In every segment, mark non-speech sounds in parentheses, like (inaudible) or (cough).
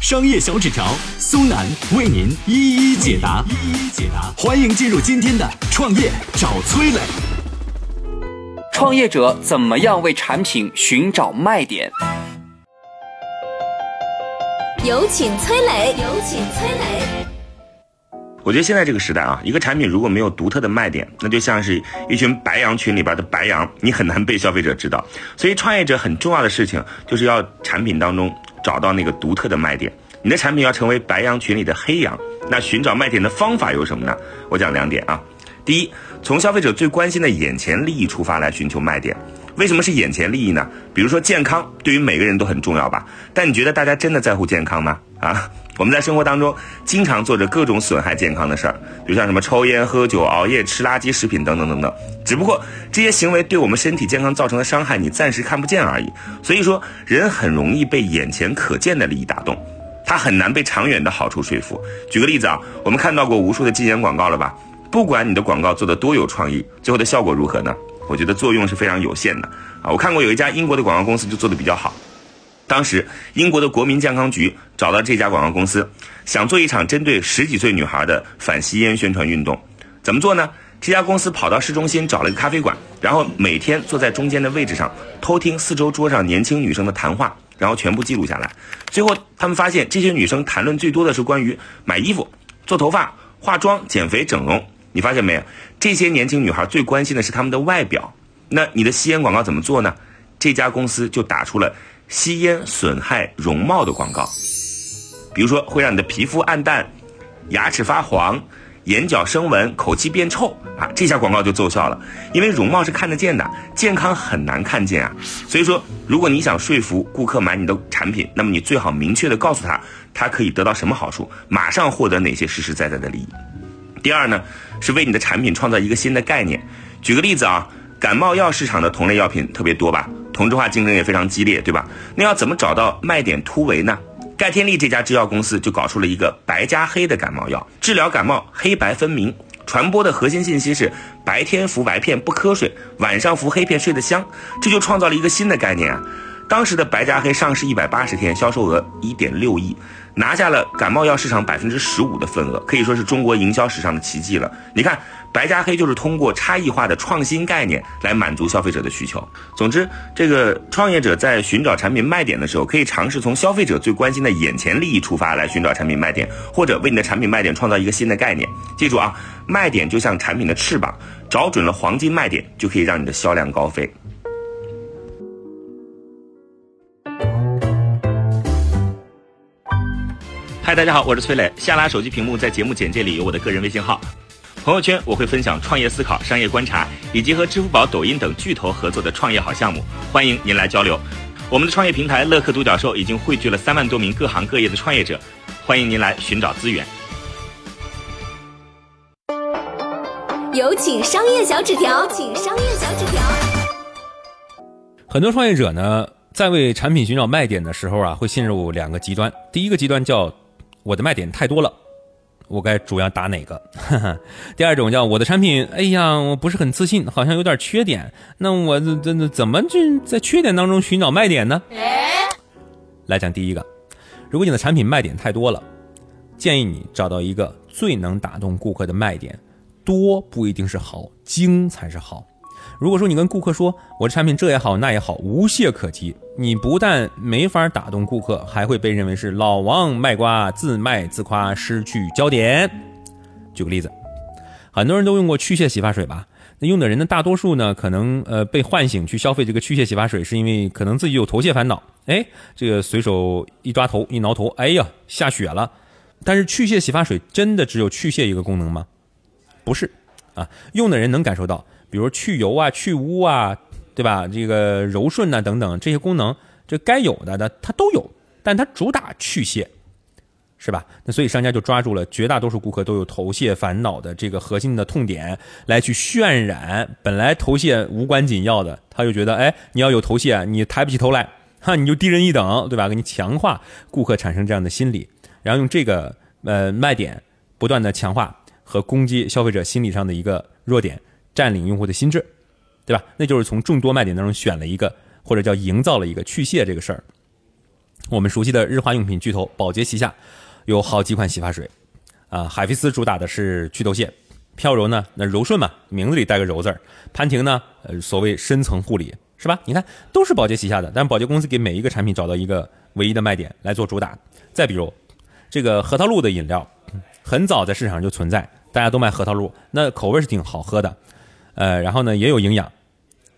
商业小纸条苏南为您一一解答，一一解答。欢迎进入今天的创业找崔磊。创业者怎么样为产品寻找卖点？有请崔磊，有请崔磊。我觉得现在这个时代啊，一个产品如果没有独特的卖点，那就像是一群白羊群里边的白羊，你很难被消费者知道。所以，创业者很重要的事情就是要产品当中找到那个独特的卖点。你的产品要成为白羊群里的黑羊。那寻找卖点的方法有什么呢？我讲两点啊。第一，从消费者最关心的眼前利益出发来寻求卖点。为什么是眼前利益呢？比如说健康，对于每个人都很重要吧？但你觉得大家真的在乎健康吗？啊？我们在生活当中经常做着各种损害健康的事儿，比如像什么抽烟、喝酒、熬夜、吃垃圾食品等等等等。只不过这些行为对我们身体健康造成的伤害，你暂时看不见而已。所以说，人很容易被眼前可见的利益打动，他很难被长远的好处说服。举个例子啊，我们看到过无数的禁烟广告了吧？不管你的广告做的多有创意，最后的效果如何呢？我觉得作用是非常有限的啊。我看过有一家英国的广告公司就做的比较好。当时，英国的国民健康局找到这家广告公司，想做一场针对十几岁女孩的反吸烟宣传运动。怎么做呢？这家公司跑到市中心找了一个咖啡馆，然后每天坐在中间的位置上偷听四周桌上年轻女生的谈话，然后全部记录下来。最后，他们发现这些女生谈论最多的是关于买衣服、做头发、化妆、减肥、整容。你发现没有？这些年轻女孩最关心的是她们的外表。那你的吸烟广告怎么做呢？这家公司就打出了。吸烟损害容貌的广告，比如说会让你的皮肤暗淡、牙齿发黄、眼角生纹、口气变臭啊，这下广告就奏效了。因为容貌是看得见的，健康很难看见啊。所以说，如果你想说服顾客买你的产品，那么你最好明确的告诉他，他可以得到什么好处，马上获得哪些实实在在的利益。第二呢，是为你的产品创造一个新的概念。举个例子啊，感冒药市场的同类药品特别多吧？同质化竞争也非常激烈，对吧？那要怎么找到卖点突围呢？盖天利这家制药公司就搞出了一个白加黑的感冒药，治疗感冒黑白分明，传播的核心信息是白天服白片不瞌睡，晚上服黑片睡得香，这就创造了一个新的概念啊！当时的白加黑上市一百八十天，销售额一点六亿。拿下了感冒药市场百分之十五的份额，可以说是中国营销史上的奇迹了。你看，白加黑就是通过差异化的创新概念来满足消费者的需求。总之，这个创业者在寻找产品卖点的时候，可以尝试从消费者最关心的眼前利益出发来寻找产品卖点，或者为你的产品卖点创造一个新的概念。记住啊，卖点就像产品的翅膀，找准了黄金卖点，就可以让你的销量高飞。嗨，大家好，我是崔磊。下拉手机屏幕，在节目简介里有我的个人微信号。朋友圈我会分享创业思考、商业观察，以及和支付宝、抖音等巨头合作的创业好项目，欢迎您来交流。我们的创业平台乐客独角兽已经汇聚了三万多名各行各业的创业者，欢迎您来寻找资源。有请商业小纸条，请商业小纸条。很多创业者呢，在为产品寻找卖点的时候啊，会陷入两个极端。第一个极端叫。我的卖点太多了，我该主要打哪个？(laughs) 第二种叫我的产品，哎呀，我不是很自信，好像有点缺点。那我这这怎么去在缺点当中寻找卖点呢？来讲第一个，如果你的产品卖点太多了，建议你找到一个最能打动顾客的卖点。多不一定是好，精才是好。如果说你跟顾客说我的产品这也好那也好，无懈可击，你不但没法打动顾客，还会被认为是老王卖瓜，自卖自夸，失去焦点。举个例子，很多人都用过去屑洗发水吧？那用的人的大多数呢，可能呃被唤醒去消费这个去屑洗发水，是因为可能自己有头屑烦恼。哎，这个随手一抓头一挠头，哎呀下雪了。但是去屑洗发水真的只有去屑一个功能吗？不是，啊，用的人能感受到。比如去油啊、去污啊，对吧？这个柔顺呐等等这些功能，这该有的的它都有，但它主打去屑。是吧？那所以商家就抓住了绝大多数顾客都有头屑烦恼的这个核心的痛点，来去渲染本来头屑无关紧要的，他就觉得，哎，你要有头屑，你抬不起头来，哈，你就低人一等，对吧？给你强化顾客产生这样的心理，然后用这个呃卖点不断的强化和攻击消费者心理上的一个弱点，占领用户的心智，对吧？那就是从众多卖点当中选了一个，或者叫营造了一个去屑这个事儿。我们熟悉的日化用品巨头宝洁旗下有好几款洗发水，啊，海飞丝主打的是祛痘屑，飘柔呢，那柔顺嘛，名字里带个柔字儿，潘婷呢，呃，所谓深层护理，是吧？你看都是宝洁旗下的，但宝洁公司给每一个产品找到一个唯一的卖点来做主打。再比如这个核桃露的饮料，很早在市场上就存在，大家都卖核桃露，那口味是挺好喝的，呃，然后呢也有营养，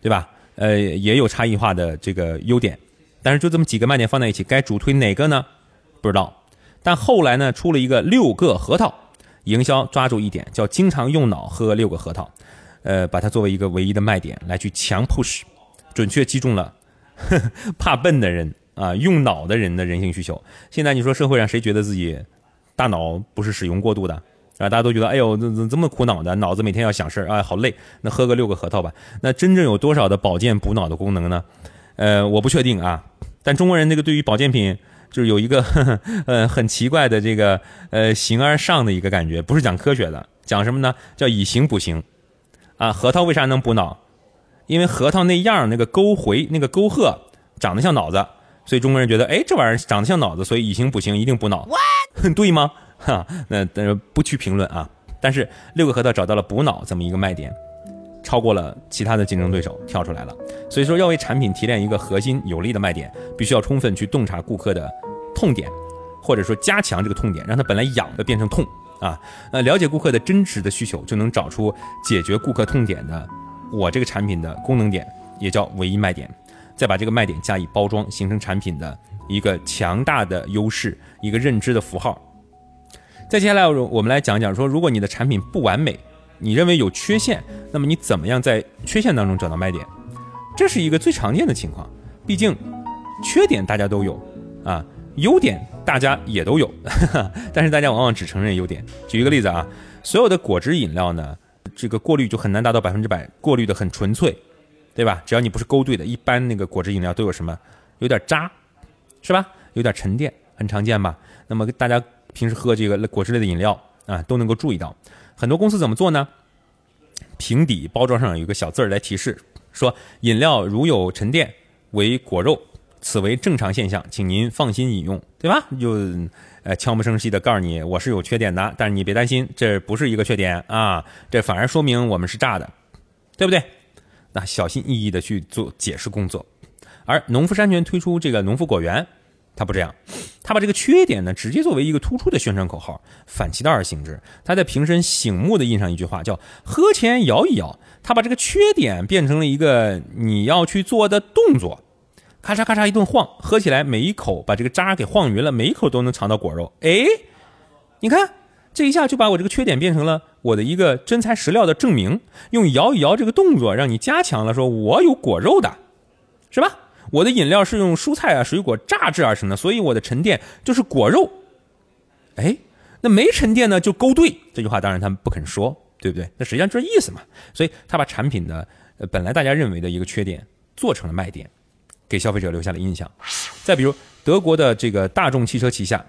对吧？呃，也有差异化的这个优点。但是就这么几个卖点放在一起，该主推哪个呢？不知道。但后来呢，出了一个六个核桃，营销抓住一点，叫经常用脑喝六个核桃，呃，把它作为一个唯一的卖点来去强 push，准确击中了呵 (laughs) 呵怕笨的人啊，用脑的人的人性需求。现在你说社会上谁觉得自己大脑不是使用过度的啊？大家都觉得哎呦，怎怎这么苦恼的？脑子每天要想事儿啊，好累。那喝个六个核桃吧。那真正有多少的保健补脑的功能呢？呃，我不确定啊。但中国人那个对于保健品就是有一个呵 (laughs) 呵呃很奇怪的这个呃形而上的一个感觉，不是讲科学的，讲什么呢？叫以形补形啊。核桃为啥能补脑？因为核桃那样那个沟回那个沟壑长得像脑子，所以中国人觉得哎这玩意儿长得像脑子，所以以形补形一定补脑，(laughs) 对吗？哈，(laughs) 那但是不去评论啊。但是六个核桃找到了补脑这么一个卖点。超过了其他的竞争对手，跳出来了。所以说，要为产品提炼一个核心有力的卖点，必须要充分去洞察顾客的痛点，或者说加强这个痛点，让他本来痒的变成痛啊。呃，了解顾客的真实的需求，就能找出解决顾客痛点的我这个产品的功能点，也叫唯一卖点。再把这个卖点加以包装，形成产品的一个强大的优势，一个认知的符号。再接下来，我我们来讲讲说，如果你的产品不完美。你认为有缺陷，那么你怎么样在缺陷当中找到卖点？这是一个最常见的情况。毕竟，缺点大家都有啊，(laughs) 优点大家也都有，但是大家往往只承认优点。举一个例子啊，所有的果汁饮料呢，这个过滤就很难达到百分之百过滤的很纯粹，对吧？只要你不是勾兑的，一般那个果汁饮料都有什么？有点渣，是吧？有点沉淀，很常见吧？那么大家平时喝这个果汁类的饮料啊，都能够注意到。很多公司怎么做呢？瓶底包装上有一个小字儿来提示，说饮料如有沉淀为果肉，此为正常现象，请您放心饮用，对吧？就呃悄无声息的告诉你我是有缺点的，但是你别担心，这不是一个缺点啊，这反而说明我们是炸的，对不对？那小心翼翼的去做解释工作。而农夫山泉推出这个农夫果园。他不这样，他把这个缺点呢，直接作为一个突出的宣传口号，反其道而行之。他在瓶身醒目的印上一句话，叫“喝前摇一摇”。他把这个缺点变成了一个你要去做的动作，咔嚓咔嚓一顿晃，喝起来每一口把这个渣给晃匀了，每一口都能尝到果肉。哎，你看这一下就把我这个缺点变成了我的一个真材实料的证明，用摇一摇这个动作让你加强了，说我有果肉的，是吧？我的饮料是用蔬菜啊、水果榨制而成的，所以我的沉淀就是果肉。哎，那没沉淀呢，就勾兑。这句话当然他们不肯说，对不对？那实际上这是意思嘛。所以他把产品的本来大家认为的一个缺点做成了卖点，给消费者留下了印象。再比如德国的这个大众汽车旗下，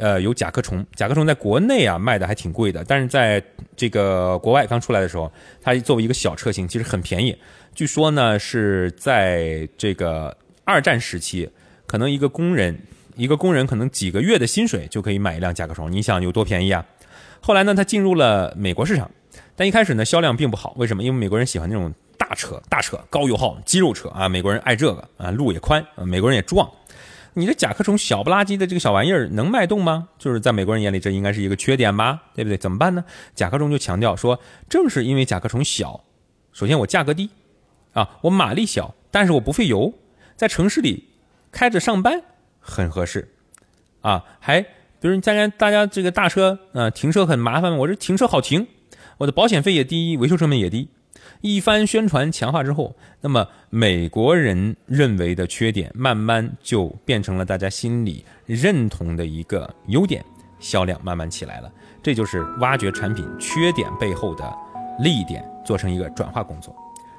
呃，有甲壳虫。甲壳虫在国内啊卖的还挺贵的，但是在这个国外刚出来的时候，它作为一个小车型，其实很便宜。据说呢是在这个。二战时期，可能一个工人，一个工人可能几个月的薪水就可以买一辆甲壳虫，你想有多便宜啊？后来呢，它进入了美国市场，但一开始呢销量并不好。为什么？因为美国人喜欢那种大车、大车、高油耗、肌肉车啊，美国人爱这个啊，路也宽，美国人也壮。你这甲壳虫小不拉几的这个小玩意儿能卖动吗？就是在美国人眼里，这应该是一个缺点吧，对不对？怎么办呢？甲壳虫就强调说，正是因为甲壳虫小，首先我价格低，啊，我马力小，但是我不费油。在城市里开着上班很合适，啊，还比如大家大家这个大车啊停车很麻烦，我这停车好停，我的保险费也低，维修成本也低。一番宣传强化之后，那么美国人认为的缺点，慢慢就变成了大家心里认同的一个优点，销量慢慢起来了。这就是挖掘产品缺点背后的利点，做成一个转化工作。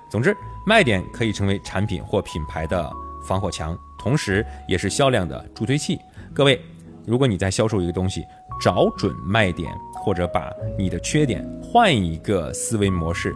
总之，卖点可以成为产品或品牌的防火墙，同时也是销量的助推器。各位，如果你在销售一个东西，找准卖点，或者把你的缺点换一个思维模式，